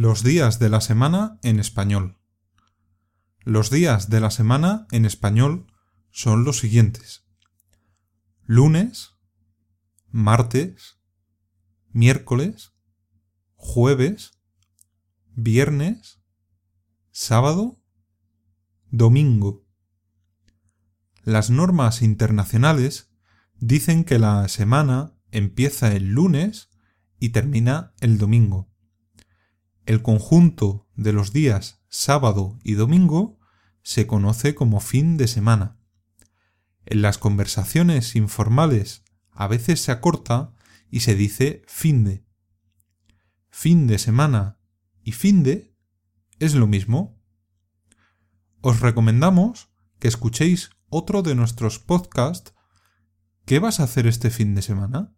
Los días de la semana en español. Los días de la semana en español son los siguientes. Lunes, martes, miércoles, jueves, viernes, sábado, domingo. Las normas internacionales dicen que la semana empieza el lunes y termina el domingo. El conjunto de los días sábado y domingo se conoce como fin de semana. En las conversaciones informales a veces se acorta y se dice fin de. Fin de semana y fin de es lo mismo. Os recomendamos que escuchéis otro de nuestros podcasts ¿Qué vas a hacer este fin de semana?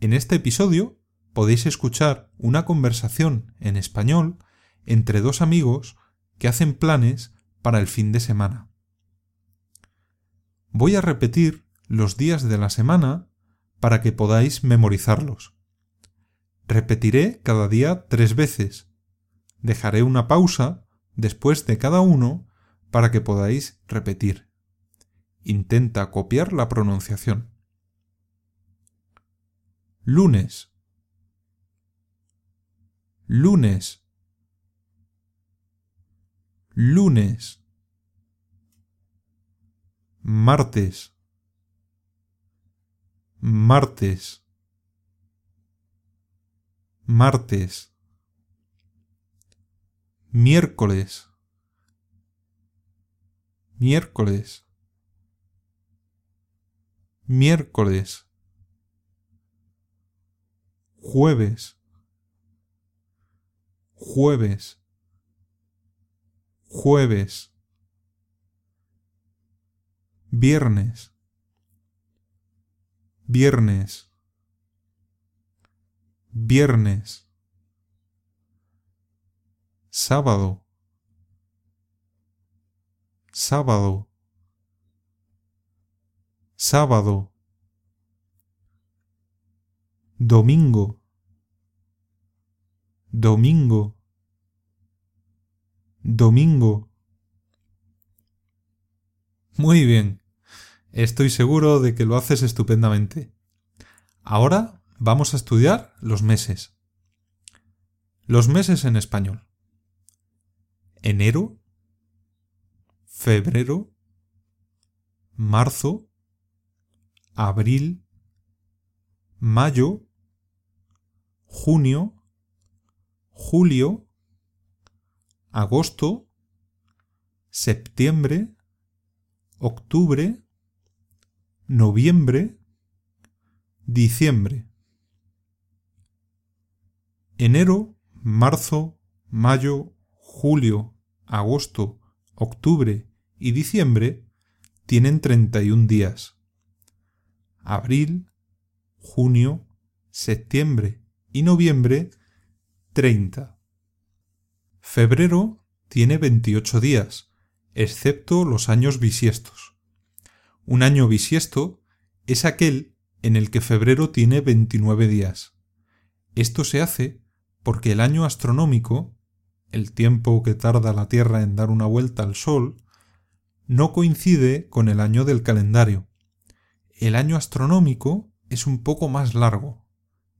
En este episodio podéis escuchar una conversación en español entre dos amigos que hacen planes para el fin de semana. Voy a repetir los días de la semana para que podáis memorizarlos. Repetiré cada día tres veces. Dejaré una pausa después de cada uno para que podáis repetir. Intenta copiar la pronunciación. Lunes lunes, lunes, martes, martes, martes, miércoles, miércoles, miércoles, jueves, jueves, jueves, viernes, viernes, viernes, sábado, sábado, sábado, domingo, domingo, domingo. Muy bien, estoy seguro de que lo haces estupendamente. Ahora vamos a estudiar los meses. Los meses en español. Enero, febrero, marzo, abril, mayo, junio, julio, agosto, septiembre, octubre, noviembre, diciembre. Enero, marzo, mayo, julio, agosto, octubre y diciembre tienen 31 días. Abril, junio, septiembre y noviembre 30. Febrero tiene 28 días, excepto los años bisiestos. Un año bisiesto es aquel en el que febrero tiene 29 días. Esto se hace porque el año astronómico, el tiempo que tarda la Tierra en dar una vuelta al Sol, no coincide con el año del calendario. El año astronómico es un poco más largo,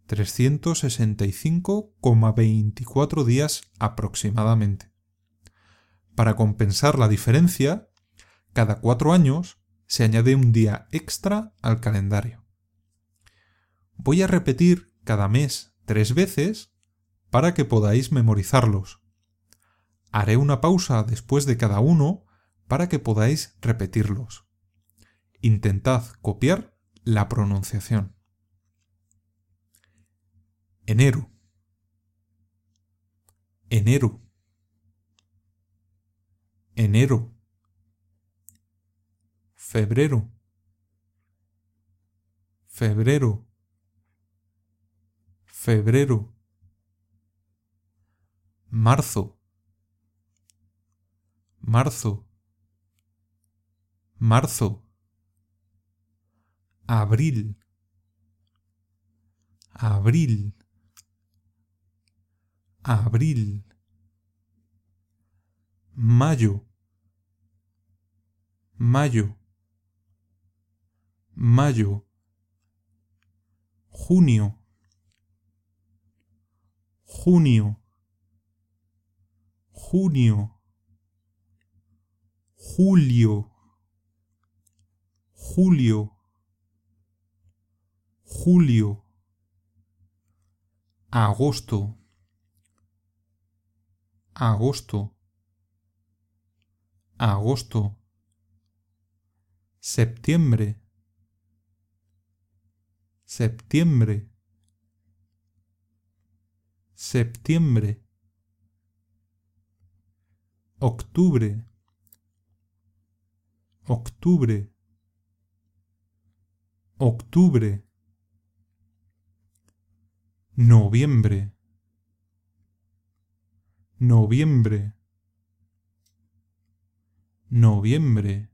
365,24 días aproximadamente. Para compensar la diferencia, cada cuatro años se añade un día extra al calendario. Voy a repetir cada mes tres veces para que podáis memorizarlos. Haré una pausa después de cada uno para que podáis repetirlos. Intentad copiar la pronunciación enero, enero, enero, febrero, febrero, febrero, marzo, marzo, marzo, abril, abril, abril, mayo, mayo, mayo, junio, junio, junio, julio, julio, julio, agosto, agosto, agosto, septiembre, septiembre, septiembre, octubre, octubre, octubre, noviembre, noviembre, noviembre,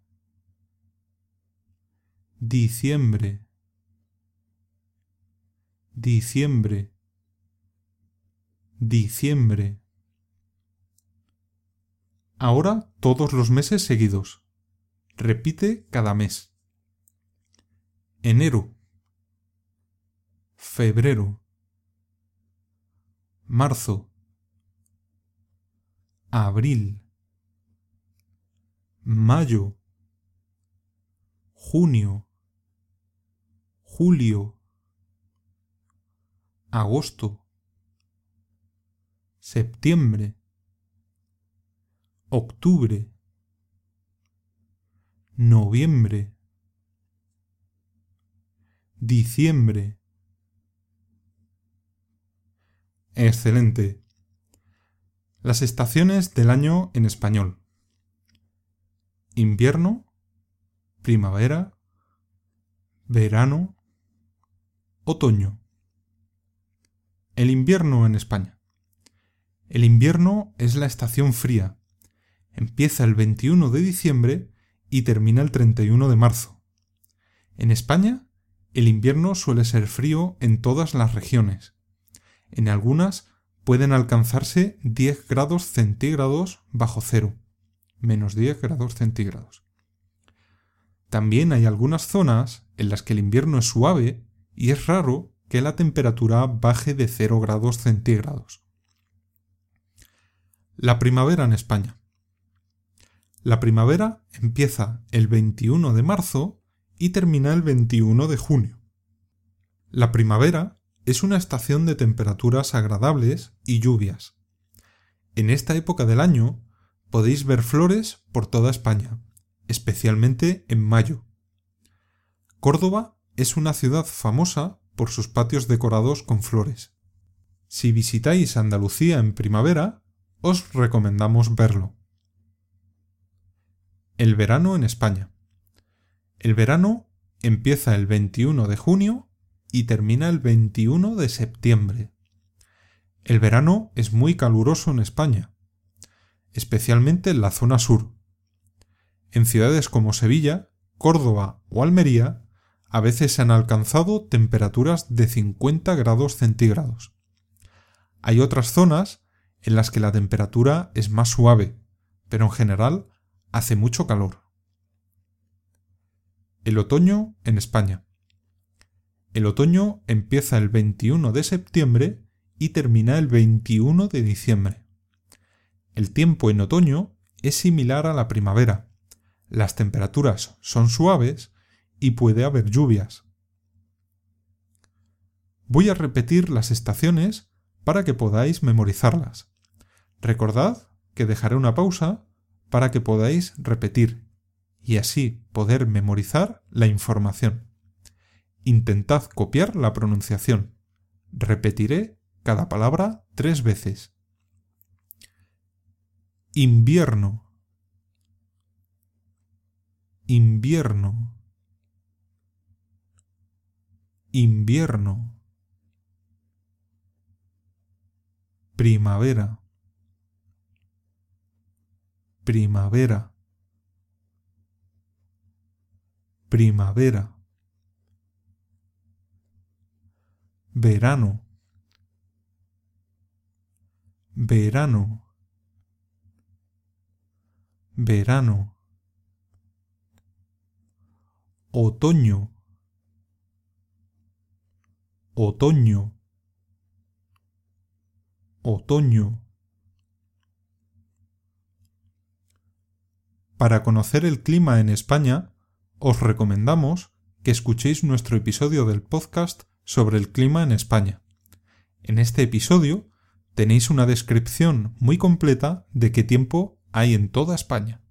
diciembre, diciembre, diciembre. Ahora todos los meses seguidos. Repite cada mes. Enero, febrero, marzo, abril, mayo, junio, julio, agosto, septiembre, octubre, noviembre, diciembre. Excelente. Las estaciones del año en español. Invierno, primavera, verano, otoño. El invierno en España. El invierno es la estación fría. Empieza el 21 de diciembre y termina el 31 de marzo. En España, el invierno suele ser frío en todas las regiones. En algunas pueden alcanzarse 10 grados centígrados bajo cero, menos 10 grados centígrados. También hay algunas zonas en las que el invierno es suave y es raro que la temperatura baje de 0 grados centígrados. La primavera en España. La primavera empieza el 21 de marzo y termina el 21 de junio. La primavera es una estación de temperaturas agradables y lluvias. En esta época del año podéis ver flores por toda España, especialmente en mayo. Córdoba es una ciudad famosa por sus patios decorados con flores. Si visitáis Andalucía en primavera, os recomendamos verlo. El verano en España. El verano empieza el 21 de junio y termina el 21 de septiembre. El verano es muy caluroso en España, especialmente en la zona sur. En ciudades como Sevilla, Córdoba o Almería, a veces se han alcanzado temperaturas de 50 grados centígrados. Hay otras zonas en las que la temperatura es más suave, pero en general hace mucho calor. El otoño en España. El otoño empieza el 21 de septiembre y termina el 21 de diciembre. El tiempo en otoño es similar a la primavera. Las temperaturas son suaves y puede haber lluvias. Voy a repetir las estaciones para que podáis memorizarlas. Recordad que dejaré una pausa para que podáis repetir y así poder memorizar la información. Intentad copiar la pronunciación. Repetiré cada palabra tres veces. Invierno. Invierno. Invierno. Primavera primavera, primavera, verano, verano, verano, otoño, otoño, otoño. Para conocer el clima en España, os recomendamos que escuchéis nuestro episodio del podcast sobre el clima en España. En este episodio tenéis una descripción muy completa de qué tiempo hay en toda España.